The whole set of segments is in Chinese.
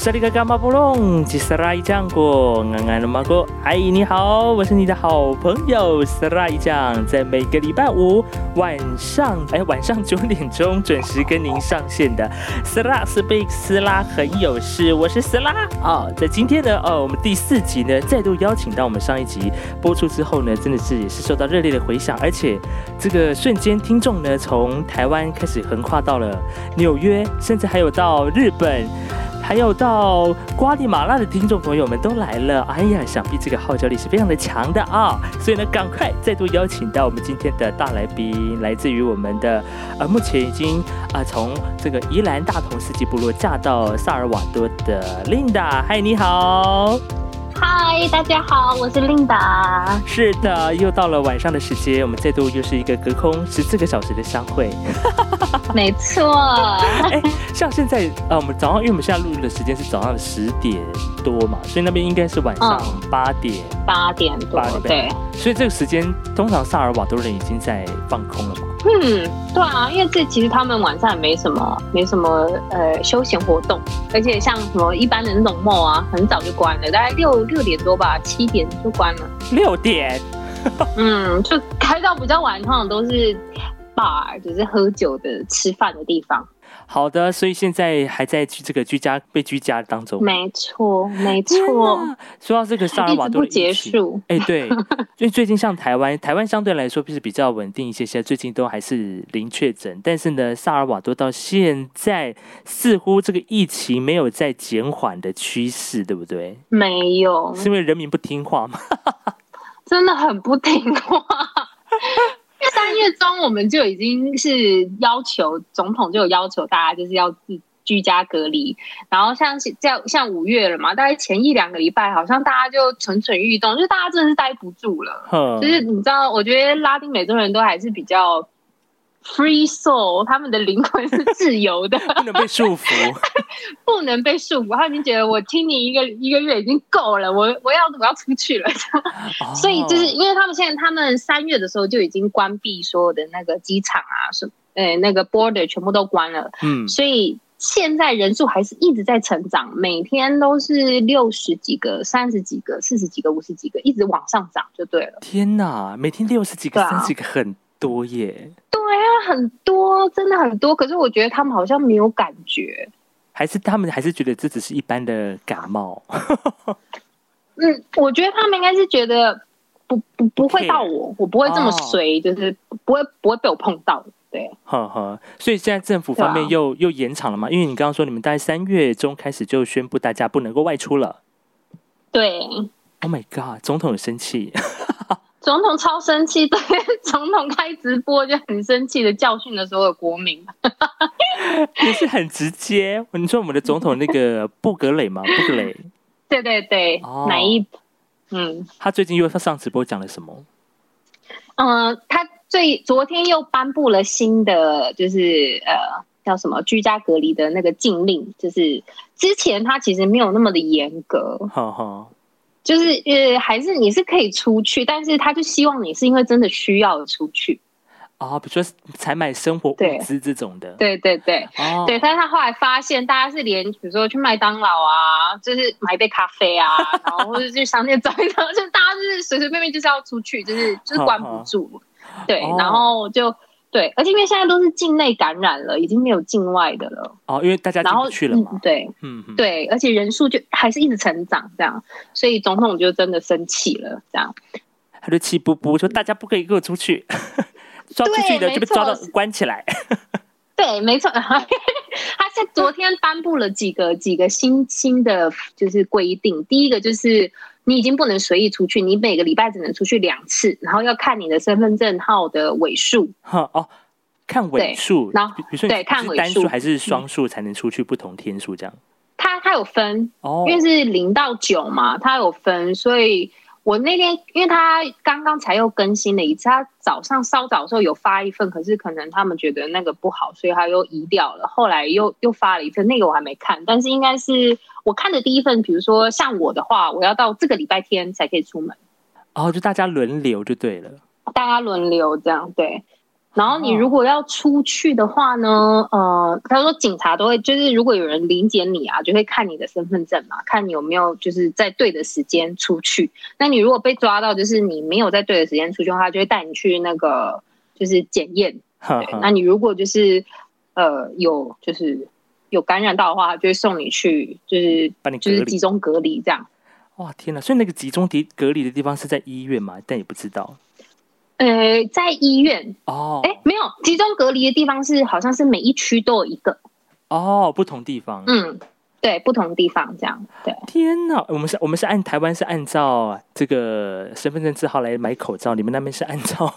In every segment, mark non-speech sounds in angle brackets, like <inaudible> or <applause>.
哎吼，萨利嘎嘎马布隆，吉斯拉伊酱过，安安的马哥，阿姨你好，我是你的好朋友斯拉伊酱，在每个礼拜五晚上，哎晚上九点钟准时跟您上线的斯拉斯贝斯拉很有事，我是斯拉啊，在今天呢，哦，我们第四集呢，再度邀请到我们上一集。播出之后呢，真的是也是受到热烈的回响，而且这个瞬间听众呢，从台湾开始横跨到了纽约，甚至还有到日本。还有到瓜地马拉的听众朋友们都来了，哎呀，想必这个号召力是非常的强的啊！所以呢，赶快再度邀请到我们今天的大来宾，来自于我们的呃，目前已经啊从这个宜兰大同四季部落嫁到萨尔瓦多的 Linda，嗨，你好。嗨，大家好，我是琳达。是的，又到了晚上的时间，我们再度又是一个隔空十四个小时的相会。<laughs> <laughs> 没错。哎，像现在呃，我们早上，因为我们现在录的时间是早上的十点多嘛，所以那边应该是晚上八点。八点多。对。所以这个时间，通常萨尔瓦多人已经在放空了嘛？嗯，对啊，因为这其实他们晚上也没什么，没什么呃休闲活动，而且像什么一般的那种 mall 啊，很早就关了，大概六六点多吧，七点就关了。六点？嗯，就开到比较晚，通常都是 bar，就是喝酒的、吃饭的地方。好的，所以现在还在这个居家被居家当中。没错，没错。说到这个萨尔瓦多不结束。哎，对，因为最近像台湾，台湾相对来说是比较稳定一些，现在最近都还是零确诊。但是呢，萨尔瓦多到现在似乎这个疫情没有在减缓的趋势，对不对？没有，是因为人民不听话吗？<laughs> 真的很不听话。<laughs> 中我们就已经是要求总统就有要求大家就是要自居家隔离，然后像像像五月了嘛，大概前一两个礼拜好像大家就蠢蠢欲动，就大家真的是待不住了。就是你知道，我觉得拉丁美洲人都还是比较。Free soul，他们的灵魂是自由的，<laughs> 不能被束缚，<laughs> 不能被束缚。他已经觉得我听你一个一个月已经够了，我我要我要出去了。<laughs> 所以就是因为他们现在，他们三月的时候就已经关闭所有的那个机场啊，什呃那个 border 全部都关了。嗯，所以现在人数还是一直在成长，每天都是六十几个、三十几个、四十几个、五十几个，一直往上涨就对了。天哪，每天六十几个、三十几个，很多耶。对啊，很多，真的很多。可是我觉得他们好像没有感觉，还是他们还是觉得这只是一般的感冒。嗯，我觉得他们应该是觉得不不不会到我，我不会这么随，就是不会不会被我碰到。对，呵呵。所以现在政府方面又又延长了嘛？因为你刚刚说你们大概三月中开始就宣布大家不能够外出了。对。Oh my god！总统有生气。总统超生气，<laughs> 对，总统开直播就很生气的教训了所有国民，<laughs> 也是很直接。你说我们的总统那个布格雷吗？布格雷，对对对，哪一？嗯，他最近又他上直播讲了什么？嗯，他最昨天又颁布了新的，就是呃，叫什么居家隔离的那个禁令，就是之前他其实没有那么的严格。哈哈。就是呃，还是你是可以出去，但是他就希望你是因为真的需要出去啊，比如说采买生活物资这种的。对对对，对。但是他后来发现，大家是连比如说去麦当劳啊，就是买一杯咖啡啊，然后或者去商店找一找，<laughs> 就大家就是随随便便就是要出去，就是就是关不住。对，然后就。对，而且因为现在都是境内感染了，已经没有境外的了。哦，因为大家然后去了嘛。对，嗯，对，而且人数就还是一直成长，这样，所以总统就真的生气了，这样。他就气不不说大家不可以给我出去，<laughs> 抓出去的就被抓到关起来。<laughs> 对，没错。<laughs> 他在昨天颁布了几个几个新新的就是规定，第一个就是。你已经不能随意出去，你每个礼拜只能出去两次，然后要看你的身份证号的尾数。哈哦，看尾数，然后比如说对看尾数还是双数才能出去不同天数这样。它它有分哦，因为是零到九嘛，它有分，所以。我那天，因为他刚刚才又更新了一次，他早上稍早的时候有发一份，可是可能他们觉得那个不好，所以他又移掉了。后来又又发了一份，那个我还没看，但是应该是我看的第一份。比如说像我的话，我要到这个礼拜天才可以出门。哦，就大家轮流就对了。大家轮流这样对。然后你如果要出去的话呢，呃，他说警察都会，就是如果有人临检你啊，就会看你的身份证嘛，看你有没有就是在对的时间出去。那你如果被抓到，就是你没有在对的时间出去的话，就会带你去那个就是检验。那你如果就是呃有就是有感染到的话，就会送你去就是把你就是集。中隔离这样。哇，天哪！所以那个集中隔隔离的地方是在医院吗？但也不知道呃，在医院，哦。哎，没有集中隔离的地方是好像是每一区都有一个，哦，不同地方。嗯，对，不同地方这样，对。天哪！我们是，我们是按台湾是按照这个身份证字号来买口罩，你们那边是按照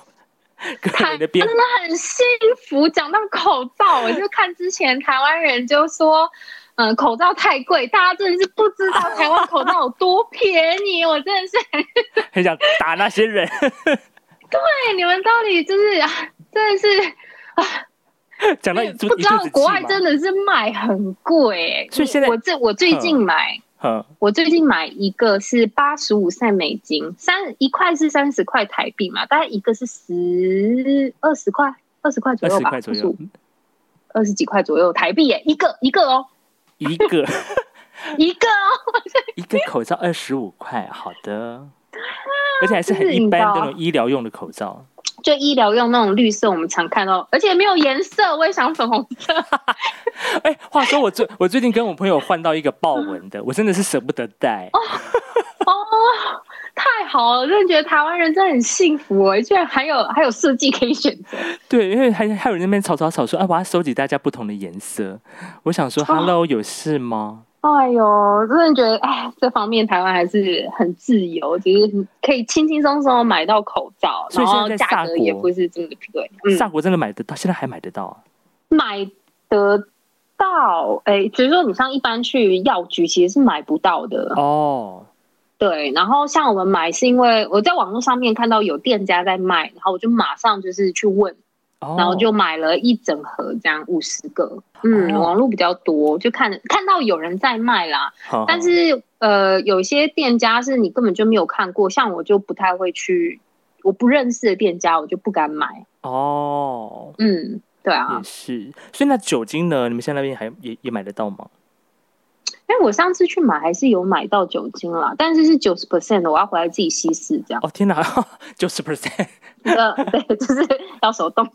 个台人的编真的很幸福。讲到口罩，我就看之前台湾人就说，嗯、口罩太贵，大家真的是不知道台湾口罩有多便宜。我真的是很很想打那些人。对你们到底就是啊 <laughs> 真的是啊 <laughs> 讲到不知道国外真的是卖很贵、欸，所以现在我这我最近买。嗯，我最近买一个是八十五块美金，三一块是三十块台币嘛，大概一个是十二十块，二十块左右吧，十左右二十几块左右台币耶，一个一个哦，一个。<laughs> 一个哦，一个口罩二十五块，好的，<laughs> 而且还是很一般那种医疗用的口罩。就医疗用那种绿色，我们常看到，而且没有颜色，我也想粉红色。<laughs> 哎，话说我最我最近跟我朋友换到一个豹纹的，我真的是舍不得戴。哦，太好了，真的觉得台湾人真的很幸福哎，居然还有还有设计可以选择。对，因为还还有人那边吵吵吵说，哎、我要收集大家不同的颜色。我想说、哦 h e l l o 有事吗？哎呦，真的觉得，哎，这方面台湾还是很自由，就是可以轻轻松松买到口罩，然后价格也不是这么贵。嗯，萨国真的买得到，现在还买得到啊。买得到，哎，只是说你像一般去药局，其实是买不到的。哦，对，然后像我们买是因为我在网络上面看到有店家在卖，然后我就马上就是去问，哦然后就买了一整盒，这样五十个。嗯，哦网络比较多，就看看到有人在卖啦。好但是呃，有些店家是你根本就没有看过，像我就不太会去，我不认识的店家，我就不敢买。哦，嗯，对啊也，是。所以那酒精呢？你们现在那边还也也买得到吗？因为我上次去买还是有买到酒精啦，但是是九十 percent 的，我要回来自己稀释这样。哦，天哪，九十 percent，<laughs> 呃，对，就是要手动。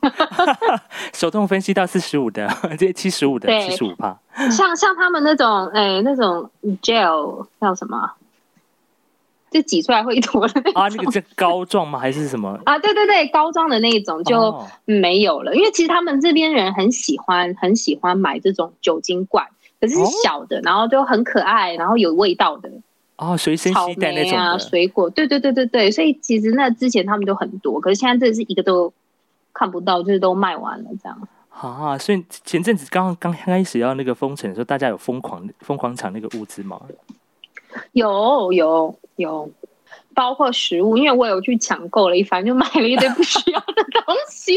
<laughs> 手动分析到四十五的，<laughs> 这七十五的，七十五帕。像像他们那种，哎、那种 gel 叫什么？就挤出来会一坨的那种啊，那个是膏状吗？还是什么？啊，对对对，膏状的那一种就哦没有了，因为其实他们这边人很喜欢很喜欢买这种酒精罐，可是小的，然后就很可爱，然后有味道的哦，随身携带那种啊。水果，对对对对对，所以其实那之前他们都很多，可是现在这是一个都看不到，就是都卖完了这样。啊，所以前阵子刚刚开始要那个封城的时候，大家有疯狂疯狂抢那个物资吗？有有有，包括食物，因为我有去抢购了一番，就买了一堆不需要的东西。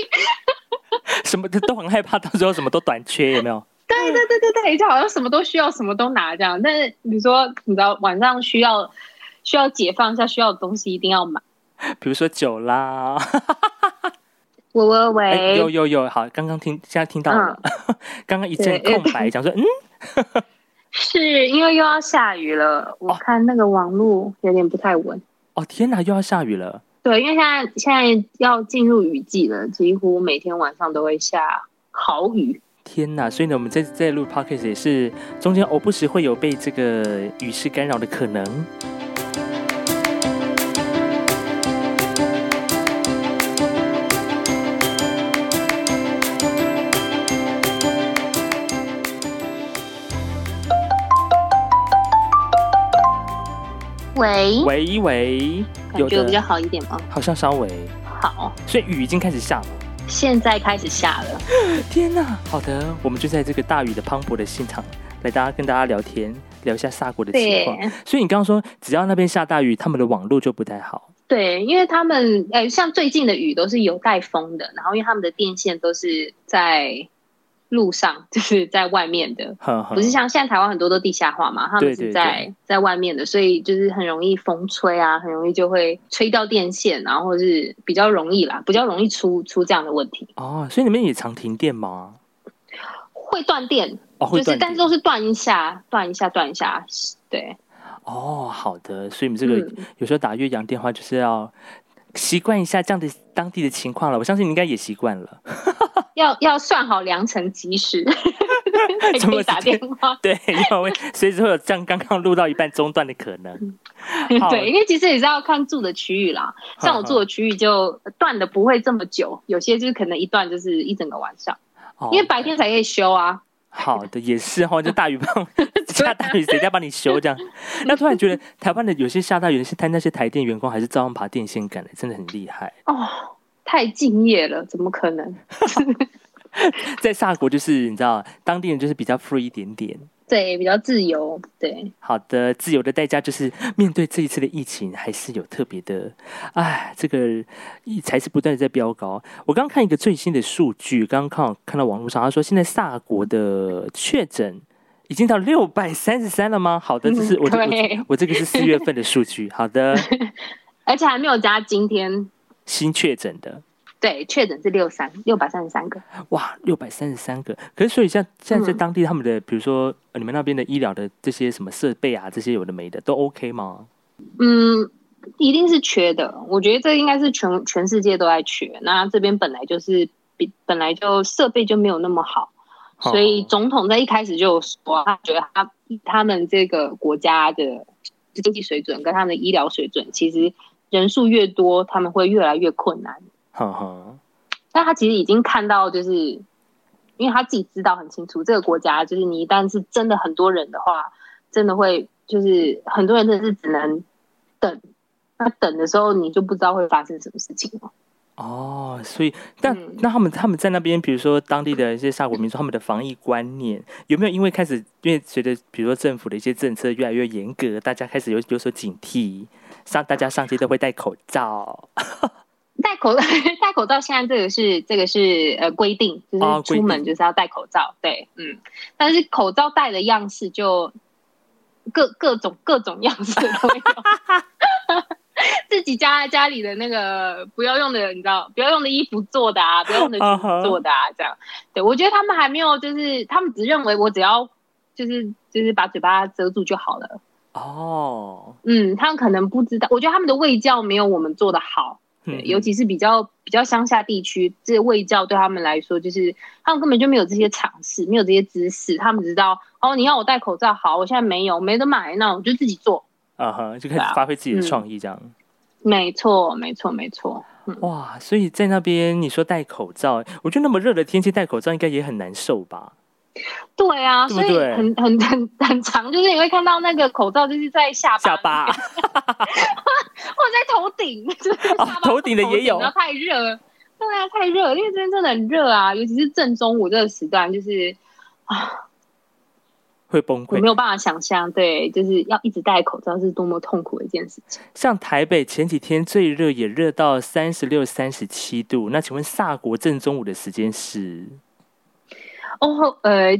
<laughs> 什么的都很害怕，到时候什么都短缺，有没有？对对对对对，就好像什么都需要，什么都拿这样。但是比如说，你知道晚上需要需要解放一下需要的东西，一定要买。比如说酒啦，喂喂喂，有喂，有有，好，刚刚听，现在听到了，<laughs> 刚刚一阵空白，讲说，嗯，<laughs> 是因为又要下雨了，我看那个网络有点不太稳。哦天哪，又要下雨了，对，因为现在现在要进入雨季了，几乎每天晚上都会下好雨。天呐！所以呢，我们在在录 podcast 也是中间偶不时会有被这个雨势干扰的可能。喂，喂喂，有感觉比较，好一点吗？好像稍微，好，所以雨已经开始下了。现在开始下了。天呐！好的，我们就在这个大雨的磅礴的现场，来大家跟大家聊天，聊一下萨国的情况。所以你刚刚说，只要那边下大雨，他们的网络就不太好。对，因为他们诶、像最近的雨都是有带风的，然后因为他们的电线都是在路上，<laughs> 就是在外面的，不是像现在台湾很多都地下化嘛，他们是在在外面的，所以就是很容易风吹啊，很容易就会吹掉电线，然后是比较容易啦，比较容易出出这样的问题。哦，所以你们也常停电吗？会断电，就是但是都是断一下，断一下，断一下，对。哦，好的，所以你们这个有时候打越洋电话就是要习惯一下这样的当地的情况了。我相信你应该也习惯了。<laughs> 要要算好良辰吉时，<laughs> 可以打电话。<laughs> 对，因为随时会有像刚刚录到一半中断的可能。对，因为其实也是要看住的区域啦。像我住的区域就断的不会这么久，有些就是可能一断就是一整个晚上，因为白天才可以修啊。好的，<laughs> 也是哈，就大雨帮 <laughs> 下大雨，谁家帮你修这样？那突然觉得 <laughs> 台湾的有些下大雨，是他那些台电员工还是照样爬电线杆的，真的很厉害哦，太敬业了，怎么可能？在萨国就是你知道，当地人就是比较 free 一点点。对，比较自由。对，好的，自由的代价就是面对这一次的疫情，还是有特别的。哎，这个疫才是不断的在飙高。我刚看一个最新的数据，刚刚看看到网络上，他说现在萨国的确诊已经到六百三十三了吗？好的，这是我我我这个是四月份的数据。好的，<laughs> 而且还没有加今天新确诊的。对，确诊是六三六百三十三个。哇，六百三十三个！可是，所以像现在在当地，他们的比如说你们那边的医疗的这些什么设备啊，这些有的没的都 OK 吗？嗯，一定是缺的。我觉得这应该是全全世界都在缺。那这边本来就是比本来就设备就没有那么好，所以总统在一开始就说，他觉得他他们这个国家的经济水准跟他们的医疗水准，其实人数越多，他们会越来越困难。哈哈，但他其实已经看到，就是因为他自己知道很清楚，这个国家就是你一旦是真的很多人的话，真的会就是很多人真的是只能等。那等的时候，你就不知道会发生什么事情了。哦，所以但那他们他们在那边，比如说当地的一些沙国民族，他们的防疫观念有没有因为开始因为随着比如说政府的一些政策越来越严格，大家开始有有所警惕，上大家上街都会戴口罩。戴口 <laughs> 戴口罩，现在这个是这个是呃规定，就是出门就是要戴口罩。对，嗯，但是口罩戴的样式就各各种各种样式都有。<laughs> 自己家家里的那个不要用的，你知道，不要用的衣服做的啊，不要用的衣服做的啊，这样。对我觉得他们还没有，就是他们只认为我只要就是就是把嘴巴遮住就好了。哦，嗯，他们可能不知道，我觉得他们的卫教没有我们做的好。对，尤其是比较比较乡下地区，这卫教对他们来说，就是他们根本就没有这些常识，没有这些知识，他们知道哦，你要我戴口罩，好，我现在没有，没得买，那我就自己做。啊哈，就开始发挥自己的创意，这样。没错，没错，没错。哇，所以在那边你说戴口罩，我觉得那么热的天气戴口罩应该也很难受吧？对啊，所以很很很很长，就是你会看到那个口罩就是在下巴，下巴，<laughs> 在头顶，<laughs> 就是头顶的也有。太热，对啊，太热，因为这边真的很热啊，尤其是正中午这个时段，就是啊，会崩溃。我没有办法想象，对，就是要一直戴口罩是多么痛苦的一件事情。像台北前几天最热也热到三十六、三十七度，那请问萨国正中午的时间是？哦，呃，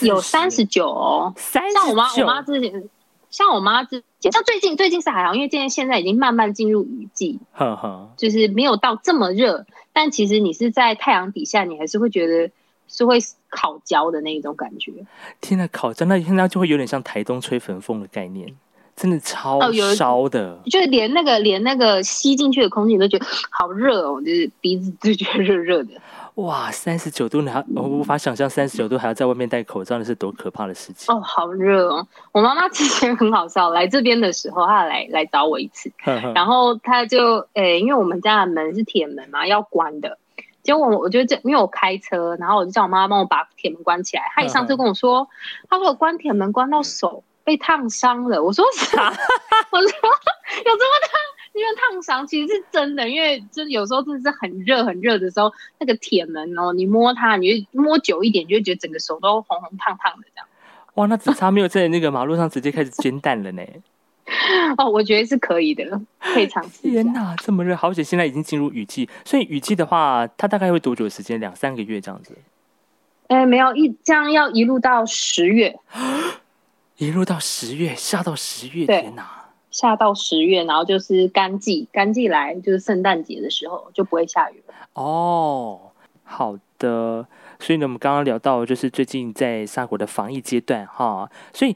有三十九哦，像我妈，我妈之前，像我妈之前，像最近最近是还好，因为现在现在已经慢慢进入雨季，呵呵，就是没有到这么热，但其实你是在太阳底下，你还是会觉得是会烤焦的那一种感觉。天呐，烤焦，那现在就会有点像台东吹焚风的概念，真的超烧的，就是连那个连那个吸进去的空气都觉得好热哦，就是鼻子就觉得热热的。哇，三十九度，你还我无法想象三十九度还要在外面戴口罩，那是多可怕的事情哦！好热哦！我妈妈之前很好笑，来这边的时候，她来来找我一次，然后她就诶，因为我们家的门是铁门嘛，要关的。结果我我就这，因为我开车，然后我就叫我妈妈帮我把铁门关起来。她一上车跟我说，她说我关铁门关到手被烫伤了。我说啥？<laughs> 我说 <laughs> 有这么烫？因为烫伤其实是真的，因为就有时候真的是很热很热的时候，那个铁门哦，你摸它，你就摸久一点，就会觉得整个手都红红烫烫的这样。哇，那只差没有在那个马路上直接开始煎蛋了呢。<laughs> 哦，我觉得是可以的，可以尝试。天哪，这么热，好险！现在已经进入雨季，所以雨季的话，它大概会多久的时间？两三个月这样子。哎，没有一这样要一路到十月，<gasps> 一路到十月，下到十月，对天哪！下到十月，然后就是干季，干季来就是圣诞节的时候就不会下雨了。哦，好的。所以呢，我们刚刚聊到就是最近在萨国的防疫阶段哈，所以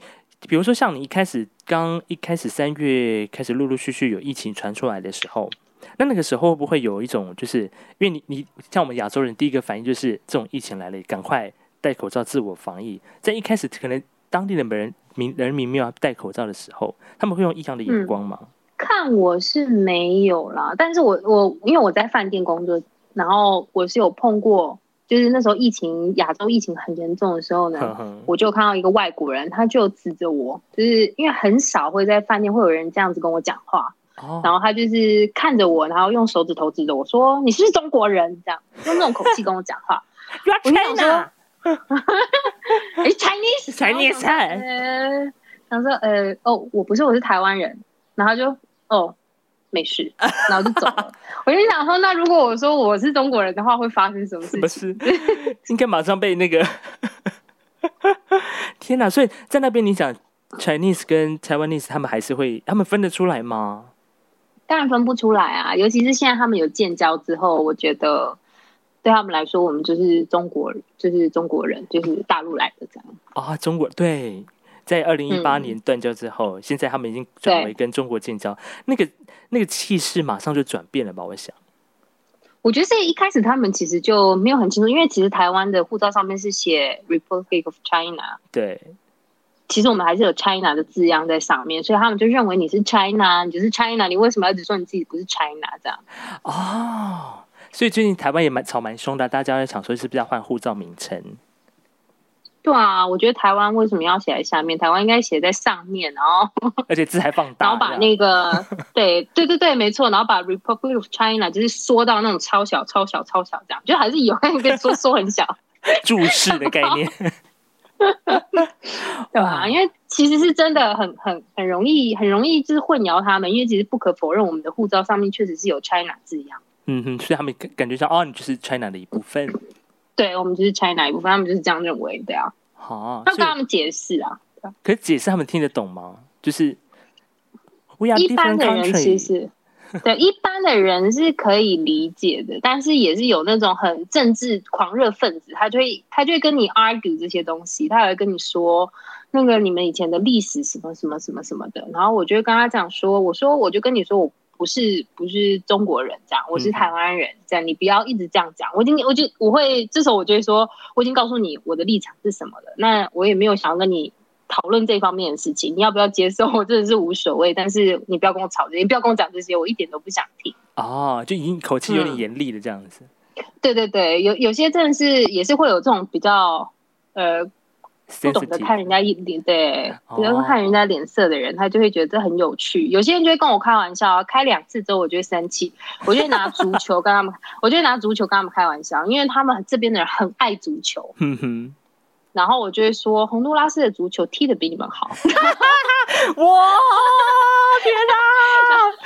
比如说像你一开始刚一开始三月开始陆陆续续有疫情传出来的时候，那那个时候会不会有一种就是因为你你像我们亚洲人第一个反应就是这种疫情来了，赶快戴口罩自我防疫，在一开始可能当地的人民人民没有戴口罩的时候，他们会用异样的眼光吗？看我是没有啦，但是我我因为我在饭店工作，然后我是有碰过，就是那时候疫情亚洲疫情很严重的时候呢，呵呵我就看到一个外国人，他就指着我，就是因为很少会在饭店会有人这样子跟我讲话，哦然后他就是看着我，然后用手指头指着我说：“你是不是中国人？”这样用那种口气跟我讲话。<laughs> 我就想 China，<laughs> 哎，Chinese <laughs> Chinese 想说呃哦，我不是，我是台湾人，然后就哦没事，然后就走了。<laughs> 我就想说，那如果我说我是中国人的话，会发生什么事情？事？应该马上被那个，天哪！所以在那边你想 Chinese 跟 Taiwanese，他们还是会，他们分得出来吗？当然分不出来啊，尤其是现在他们有建交之后，我觉得对他们来说，我们就是中国，就是中国人，就是大陆来的这样。啊，中国对，在二零一八嗯年断交之后，现在他们已经转为跟中国建交，那个那个气势马上就转变了吧？我想，我觉得这一开始他们其实就没有很清楚，因为其实台湾的护照上面是写 Republic of China，对，其实我们还是有 China 的字样在上面，所以他们就认为你是 China，你就是 China，你为什么要一直说你自己不是 China 这样？哦，所以最近台湾也蛮吵蛮凶的，大家在想说是不是要换护照名称？对啊，我觉得台湾为什么要写在下面？台湾应该写在上面，然后 <laughs> 而且字还放大，然后把那个对对对对，没错，然后把 Republic of China 就是缩到那种超小、超小、超小这样，就还是有那个缩缩很小，<laughs> 注释的概念，<laughs> 对吧？因为其实是真的很很很容易很容易就是混淆他们，因为其实不可否认，我们的护照上面确实是有 China 字样。嗯哼，所以他们感感觉上哦，你就是 China 的一部分，对，我们就是 China 一部分，他们就是这样认为的啊。好、要所以跟他们解释啊。可是解释他们听得懂吗？就是一般的人其实对一般的人是可以理解的，但是也是有那种很政治狂热分子，他就会他就会跟你 argue 这些东西，他还会跟你说那个你们以前的历史什么什么什么什么的，然后我就会跟他讲说，我说我就跟你说我。不是不是中国人这样，我是嗯台湾人这样，你不要一直这样讲。我已经我就我会这时候我就会说，我已经告诉你我的立场是什么了。那我也没有想要跟你讨论这方面的事情，你要不要接受？我真的是无所谓，但是你不要跟我吵这些，你不要跟我讲这些，我一点都不想听。哦，就已经口气有点嗯严厉的这样子。对对对，有有些真的是也是会有这种比较呃不懂得看人家脸，对，哦。比较看人家脸色的人，他就会觉得这很有趣。有些人就会跟我开玩笑啊，开两次之后我就会生气，<laughs> 我就会拿足球跟他们，我就会拿足球跟他们开玩笑，因为他们这边的人很爱足球，然后我就会说洪都拉斯的足球踢得比你们好。<laughs> <laughs> 哇，天哪！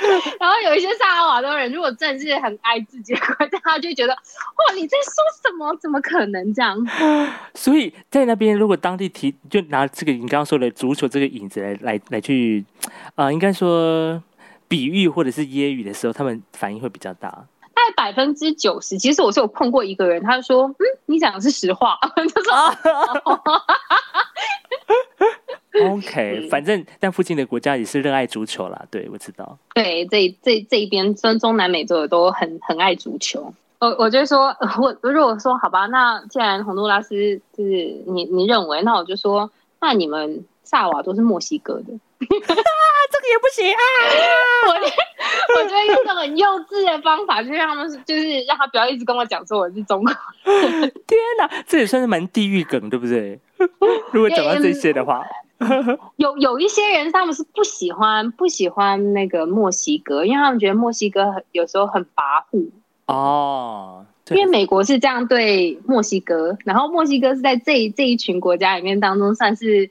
<laughs> 然后有一些萨尔瓦多人，如果真的是很爱自己的国家，他就觉得哇，你在说什么？怎么可能这样？<laughs> 所以在那边，如果当地提就拿这个你刚刚说的足球这个影子来来来去，呃，应该说比喻或者是揶揄的时候，他们反应会比较大。大概百分之九十，其实我是有碰过一个人，他就说：“嗯，你讲的是实话。”他说 OK，嗯反正但附近的国家也是热爱足球啦，对我知道。：“对，这这这一边中中南美洲的都很很爱足球。”我我就说，<laughs> 我如果说好吧，那既然洪都拉斯就是你你认为，那我就说，那你们萨瓦都是墨西哥的，<laughs> 这个也不行啊！我就我就会用这种很幼稚的方法，就让他们就是让他不要一直跟我讲说我是中国 <laughs> 天哪，这也算是蛮地狱梗，对不对？如果讲到这些的话，<laughs> 有有一些人他们是不喜欢不喜欢那个墨西哥，因为他们觉得墨西哥很有时候很跋扈。哦，因为美国是这样对墨西哥，然后墨西哥是在这这一群国家里面当中算是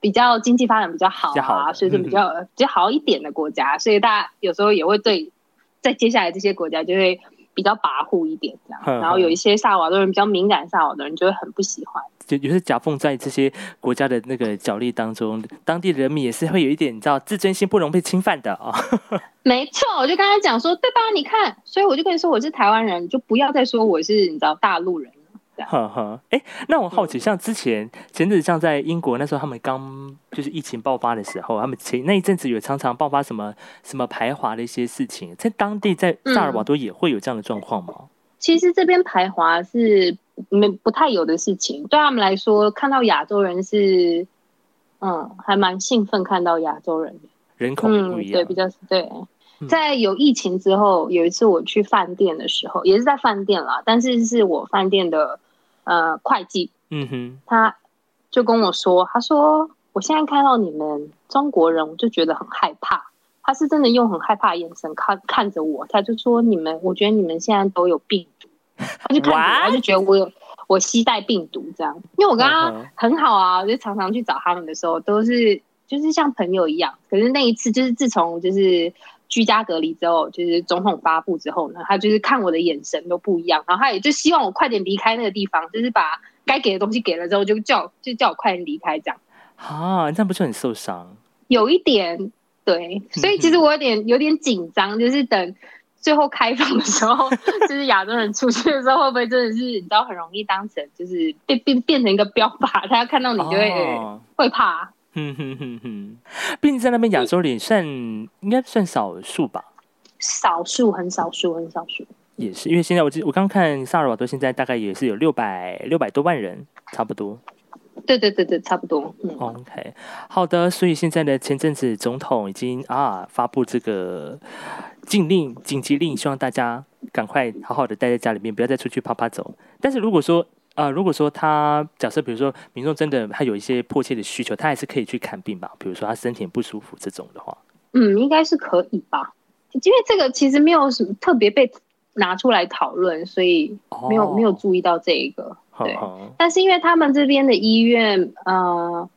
比较经济发展比较好啊，以是比较、比较好一点的国家，所以大家有时候也会对在接下来这些国家就会比较跋扈一点这样。嗯然后有一些萨瓦多人比较敏感，萨瓦多人就会很不喜欢。就有些夹缝在这些国家的那个角力当中，当地人民也是会有一点，你知道自尊心不容被侵犯的啊、<laughs> 没错，我就刚才讲说，对吧？你看，所以我就跟你说我是台湾人，你就不要再说我是你知道大陆人了。呵呵，哎，那我好奇，像之前前阵子像在英国那时候，他们刚就是疫情爆发的时候，他们前那一阵子有常常爆发什么什么排华的一些事情，在当地在萨尔瓦多也会有这样的状况吗？其实这边排华是没不太有的事情，对他们来说，看到亚洲人是，嗯，还蛮兴奋看到亚洲人的。人口不嗯，一样，对，比较对嗯。在有疫情之后，有一次我去饭店的时候，也是在饭店啦，但是是我饭店的呃会计，嗯哼，他就跟我说，他说我现在看到你们中国人，我就觉得很害怕。他是真的用很害怕的眼神看看着我，他就说你们，我觉得你们现在都有病毒，他就看我，他就觉得我有我携带病毒这样。因为我跟他嗯哼很好啊，我就常常去找他们的时候，都是就是像朋友一样。可是那一次，就是自从就是居家隔离之后，就是总统发布之后呢，他就是看我的眼神都不一样，然后他也就希望我快点离开那个地方，就是把该给的东西给了之后，就叫就叫我快点离开这样。啊，这样不是很受伤？有一点对，所以其实我有点有点紧张，就是等最后开放的时候，<laughs> 就是亚洲人出去的时候，会不会真的是你知道很容易当成就是变变变成一个标靶，他要看到你就会、会怕。哼哼哼哼，毕竟在那边亚洲人算应该算少数吧。少数很少数很少数，也是，因为现在我记我刚看萨尔瓦多现在大概也是有六百六百多万人，差不多。对对对对，差不多。嗯，OK，好的，所以现在呢，前阵子总统已经啊发布这个禁令、紧急令，希望大家赶快好好的待在家里面，不要再出去啪啪走。但是如果说啊、如果说他假设比如说民众真的他有一些迫切的需求，他还是可以去看病吧，比如说他身体不舒服这种的话，嗯，应该是可以吧？因为这个其实没有什么特别被拿出来讨论，所以没有、哦没有注意到这一个。对但是因为他们这边的医院，呃，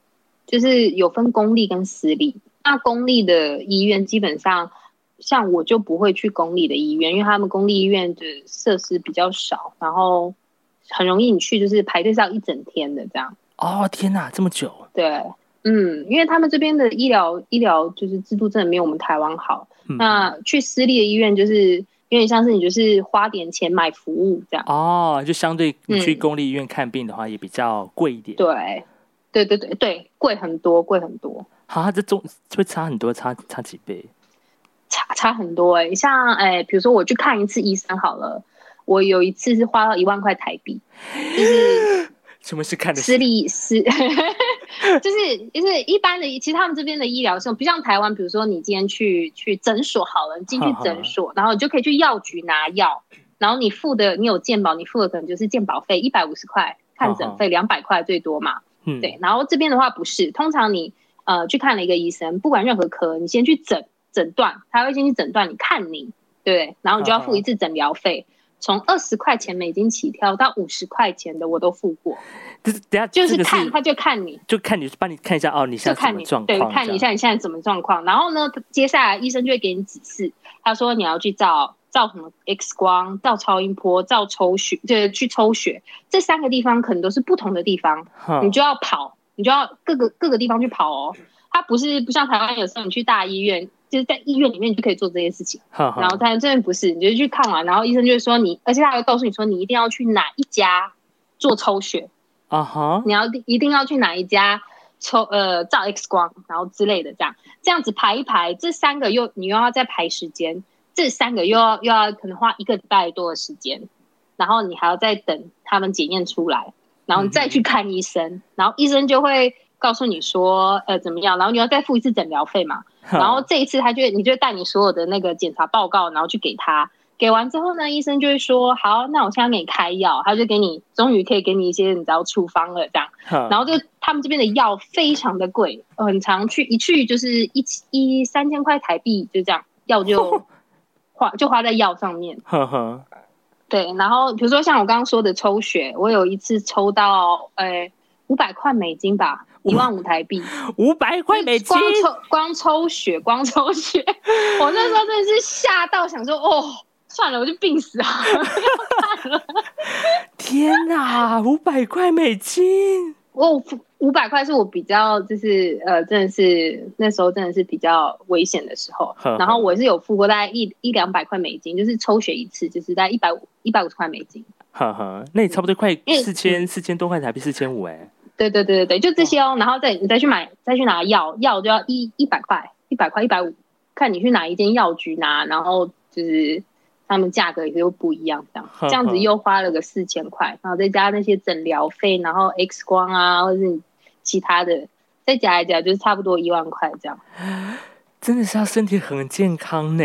就是有分公立跟私立。那公立的医院基本上，像我就不会去公立的医院，因为他们公立医院的设施比较少，然后很容易你去就是排队是要一整天的这样。哦天哪，这么久，对，嗯，因为他们这边的医疗医疗就是制度真的没有我们台湾好。嗯那去私立的医院就是有点像是你就是花点钱买服务这样。哦，就相对你去嗯公立医院看病的话，也比较贵一点。对，对对对对，贵很多，贵很多。啊，这中会差很多，差差几倍。差差很多哎、像哎、比如说我去看一次医生好了，我有一次是花了一万块台币，就是 <laughs> 什么是看的私立私，<laughs> 就是就是一般的，其实他们这边的医疗是不像台湾，比如说你今天去去诊所好了，你进去诊所，然后你就可以去药局拿药，然后你付的你有健保，你付的可能就是健保费一百五十块，看诊费两百块最多嘛，嗯，对，然后这边的话不是，通常你呃去看了一个医生，不管任何科，你先去诊诊断，他会先去诊断你看你，对？然后你就要付一次诊疗费，从二十块钱美金起跳到五十块钱的我都付过，就是等下就是这个看他就看你，就看你帮你看一下哦，你现在什就看你么状况？对，看你一下你现在什么状况。然后呢，接下来医生就会给你指示，他说你要去照照什么 X 光、照超音波、照抽血，就是去抽血，这三个地方可能都是不同的地方。你就要跑，你就要各个各个地方去跑哦。它不是不像台湾，有时候你去大医院，就是在医院里面你就可以做这些事情。然然后在这边不是，你就去看完，然后医生就会说你，而且他还会告诉你说你一定要去哪一家做抽血，啊哈，你要一定要去哪一家抽呃照 X 光，然后之类的这样，这样子排一排，这三个又你又要再排时间，这三个又要又要可能花一个礼拜多的时间，然后你还要再等他们检验出来，然后你再去看医生，然后医生就会告诉你说呃怎么样，然后你要再付一次诊疗费嘛，然后这一次他就你就带你所有的那个检查报告，然后去给他。给完之后呢，医生就会说：“好，那我现在给你开药。”他就给你，终于可以给你一些你知道处方了，这样。然然后就他们这边的药非常的贵，呃很常去一去就是一一三千块台币，就这样，药就 <laughs> 花就花在药上面。对，然后比如说像我刚刚说的抽血，我有一次抽到呃五百块美金吧，一万五台币，<laughs> 五百块美金光，抽光抽血，光抽血，<laughs> 我那时候真的是吓到，想说哦，算了，我就病死啊！<laughs> 天哪，五百块美金！我五百块是我比较就是呃，真的是那时候真的是比较危险的时候。然后我是有付过大概一一两百块美金，就是抽血一次，就是在一百五一百五十块美金。哈哈，那你差不多快四千四千多块台币，四千五哎。对对对对对，就这些哦。然后再你再去买再去拿药，药就要一一百块，一百块一百五，看你去哪一间药局拿，然后就是他们价格也又不一样，这样这样子又花了个四千块，然后再加那些诊疗费，然后 X 光啊，或者是其他的，再加一加就是差不多一万块这样。<laughs> 真的是要身体很健康呢，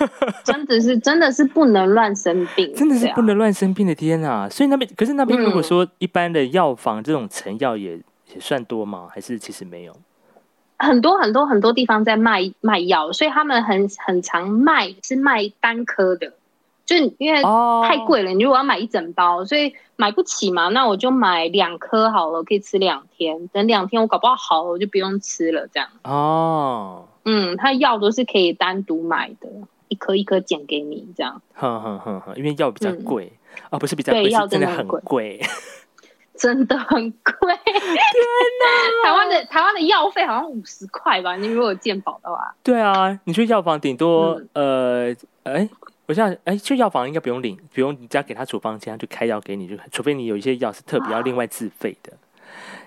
<laughs> 真的是真的是不能乱生病，真的是不能乱生病的天啊！所以那边可是那边如果说一般的药房这种成药也也算多吗？还是其实没有？很多很多很多地方在卖卖药，所以他们很很常卖是卖单颗的，就因为太贵了，你如果要买一整包，所以买不起嘛，那我就买两颗好了，可以吃两天，等两天我搞不好好了，我就不用吃了，这样哦。嗯，他药都是可以单独买的，一颗一颗捡给你这样。哼哼哼哼，因为药比较贵啊，不是比较贵，药真的很贵，真的很贵。天哪，台湾的台湾的药费好像五十块吧？你如果健保的话。对啊，你去药房顶多呃，哎，我现在哎，去药房应该不用领，不用你只要给他处方签，他就开药给你，就除非你有一些药是特别要另外自费的。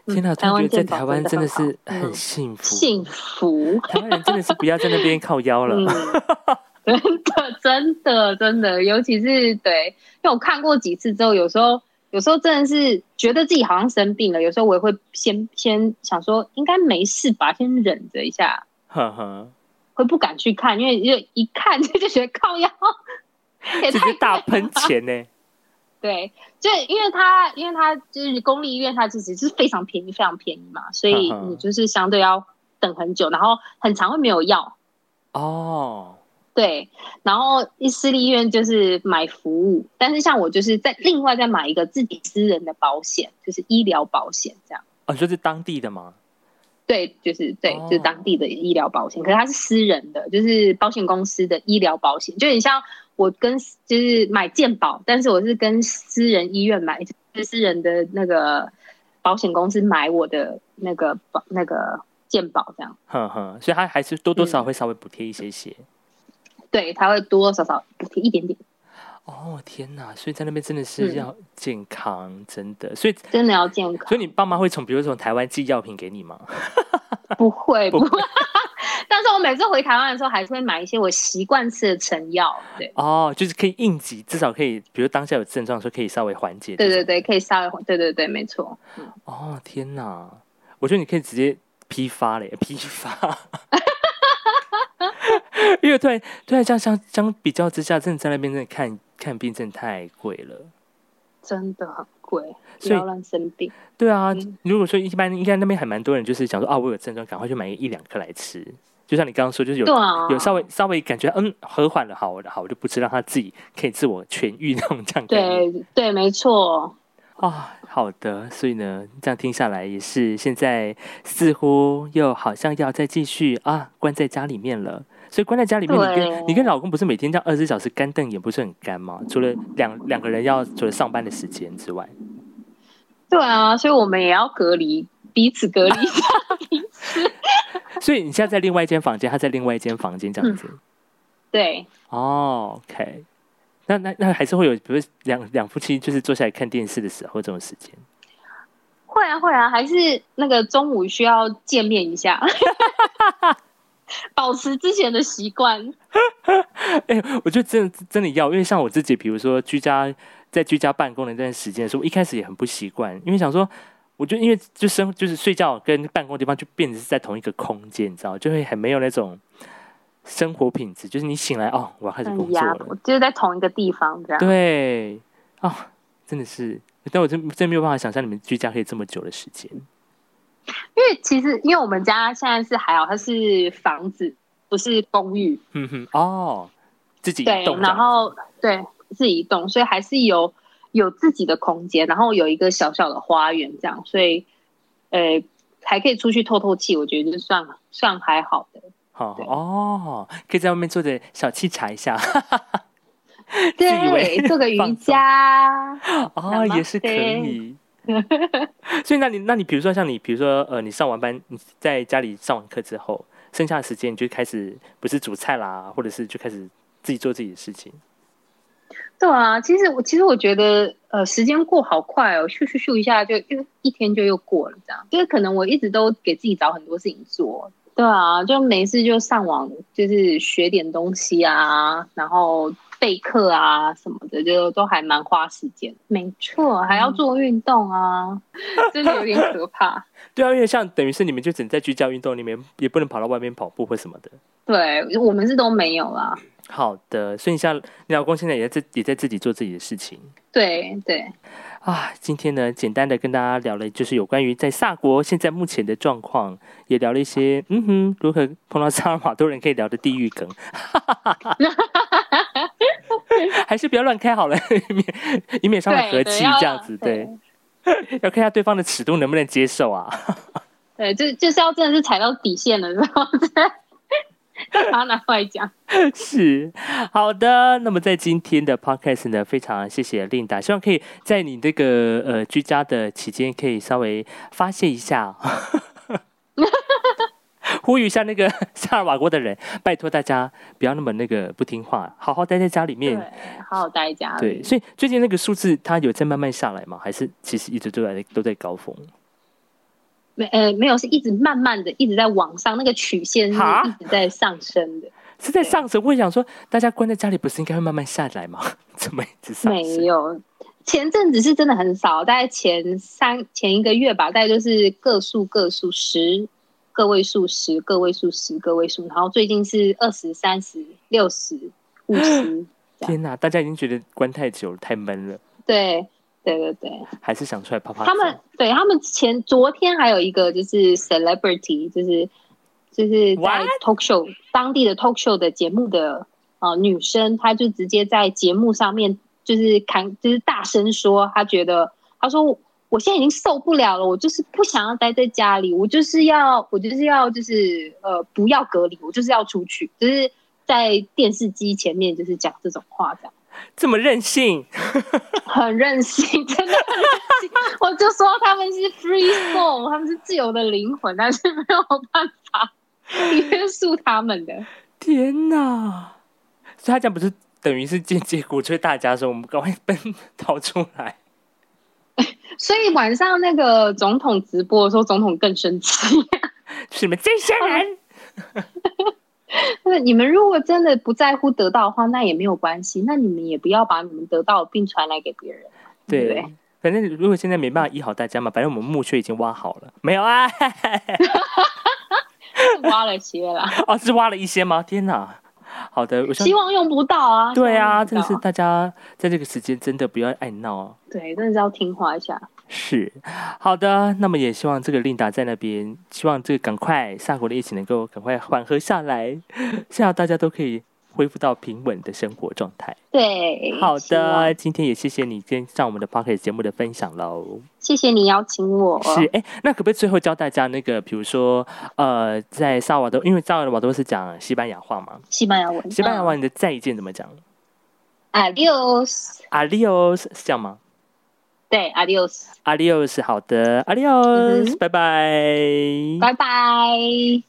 天哪！突然觉得在台湾真的是很幸福，幸福。台湾人真的是不要在那边靠腰了，<laughs> 真的，真的，真的。尤其是对，因为我看过几次之后，有时候，有时候真的是觉得自己好像生病了。有时候我也会先先想说，应该没事吧，先忍着一下，呵呵，会不敢去看，因为就一看 <laughs> 就觉得靠腰，<laughs> 直接大喷钱呢。<laughs> 对，就因为他，因为他就是公立医院，它其实是非常便宜，非常便宜嘛，所以你就是相对要等很久，然后很长会没有药。哦，对，然后私立医院就是买服务，但是像我就是在另外再买一个自己私人的保险，就是医疗保险这样。哦，就是当地的吗？对，就是对，就是当地的医疗保险，可是它是私人的，就是保险公司的医疗保险，就很像。我跟就是买健保，但是我是跟私人医院买，就是私人的那个保险公司买我的那个保那个健保这样。哼哼，所以他还是多多少会稍微补贴一些些。对，他会多多少少补贴一点点。哦天哪！所以在那边真的是要健康，真的，所以真的要健康。所以你爸妈会从比如从台湾寄药品给你吗？<laughs> 不会，不会。但是我每次回台湾的时候，还是会买一些我习惯吃的成药，对。哦，就是可以应急，至少可以，比如当下有症状的时候，可以稍微缓解。对对对，可以稍微，对对对，没错。哦天哪，我觉得你可以直接批发嘞，<laughs> 批发。<laughs> 因为突然突然这样相相比较之下，真的在那边真的看看病真的太贵了，真的很贵，不要乱生病。对啊，如果说一般应该那边还蛮多人，就是想说啊，我有症状，赶快去买一两颗来吃。就像你刚刚说，就是有有稍微稍微感觉嗯和缓了，好，好，我就不吃，让他自己可以自我痊愈那种这样。对对，没错。啊，好的，所以呢，这样听下来也是现在似乎又好像要再继续啊，关在家里面了。所以关在家里面，你跟你跟老公不是每天这样二十四小时干瞪眼，不是很干吗？除了两两个人要除了上班的时间之外，对啊，所以我们也要隔离彼此隔离。<laughs> 所以你现在在另外一间房间，他在另外一间房间这样子。对。哦，OK。那那那还是会有，比如两两夫妻就是坐下来看电视的时候这种时间。会啊会啊，还是那个中午需要见面一下，<laughs> 保持之前的习惯。<laughs> 哎，我觉得真的真的要，因为像我自己，比如说居家在居家办公的那段时间的时候，我一开始也很不习惯，因为想说。我觉得，因为就生就是睡觉跟办公地方就变成是在同一个空间，你知道，就会很没有那种生活品质。就是你醒来哦，我要开始工作了，就是在同一个地方这样。对啊，真的是，但我真真没有办法想象你们居家可以这么久的时间。因为其实，因为我们家现在是还好，它是房子，不是公寓。嗯哼，哦，自己对，然后对自己动，所以还是有。有自己的空间，然后有一个小小的花园，这样，所以，呃，还可以出去透透气，我觉得就算算还好的。好哦，可以在外面坐着小气茶一下。<laughs> 对，做个瑜伽哦，也是可以。所以，那你那你比如说像你，比如说呃，你上完班，你在家里上完课之后，剩下的时间你就开始不是煮菜啦，或者是就开始自己做自己的事情。对啊，其实我其实我觉得呃，时间过好快哦，咻咻咻一下就就一天就又过了，这样就是可能我一直都给自己找很多事情做。对啊，就没事就上网，就是学点东西啊，然后备课啊什么的，就都还蛮花时间。没错，还要做运动啊，真的有点可怕。<laughs> 对啊，因为像等于是你们就只能在居家运动里面，也不能跑到外面跑步或什么的。对，我们是都没有啦。好的，所以像你老公现在也在也在自己做自己的事情。对对。啊，今天呢，简单的跟大家聊了，就是有关于在萨国现在目前的状况，也聊了一些，嗯哼，如何碰到萨尔瓦多人可以聊的地狱梗，<laughs> <laughs> 还是不要乱开好了，<laughs> 以免以免伤了和气，这样子对，要看一下对方的尺度能不能接受啊。<laughs> 对，就就是要真的是踩到底线了，然后再。把它拿出来讲，是好的。那么在今天的 podcast 呢，非常谢谢 Linda，希望可以在你这个呃居家的期间，可以稍微发泄一下，<laughs> 呼吁一下那个 <laughs> 萨尔瓦国的人，拜托大家不要那么那个不听话，好好待在家里面，好好待家。对，所以最近那个数字它有在慢慢下来吗？还是其实一直都在都在高峰？没呃没有，是一直慢慢的一直在往上，那个曲线是一直在上升的，是在上升。我想说，大家关在家里，不是应该会慢慢下来吗？<laughs> 怎么一直上？没有，前阵子是真的很少，大概前三前一个月吧，大概就是个数个数十个位数十个位数十个位数，然后最近是二十三十六十五十。<laughs> 天哪，大家已经觉得关太久了，太闷了。对。对对对，还是想出来泡泡。他们对他们前昨天还有一个就是 celebrity，就是就是在 talk show 当地的 talk show 的节目的呃女生，她就直接在节目上面就是看就是大声说，她觉得她说我现在已经受不了了，我就是不想要待在家里，我就是要我就是要就是呃不要隔离，我就是要出去，就是在电视机前面就是讲这种话这样。这么任性，<laughs> 很任性，真的很任性。<laughs> 我就说他们是 free soul，他们是自由的灵魂，但是没有办法 <laughs> 约束他们的。天哪！所以他讲不是等于是间接鼓吹大家说我们赶快奔逃出来。所以晚上那个总统直播的时候，总统更生气。是你们这些人。<laughs> 那你们如果真的不在乎得到的话，那也没有关系。那你们也不要把你们得到的病传来给别人。对，反正如果现在没办法医好大家嘛，反正我们墓穴已经挖好了，没有啊？<laughs> 挖了些了。<laughs> 哦，是挖了一些吗？天哪！好的，我希望用不到啊。对啊，真的是大家在这个时间真的不要爱闹。对，真的是要听话一下。是，好的。那么也希望这个琳达在那边，希望这个赶快萨国的疫情能够赶快缓和下来，<laughs> 现在大家都可以恢复到平稳的生活状态。对，好的。今天也谢谢你跟上我们的 p o c k e t 节目的分享喽。谢谢你邀请我。是，哎，那可不可以最后教大家那个，比如说，呃，在萨瓦多，因为萨瓦多是讲西班牙话嘛？西班牙文。西班牙文的再见怎么讲？Adios。Adios 是这样吗？对，Adios，Adios，好的，Adios，拜拜，拜拜。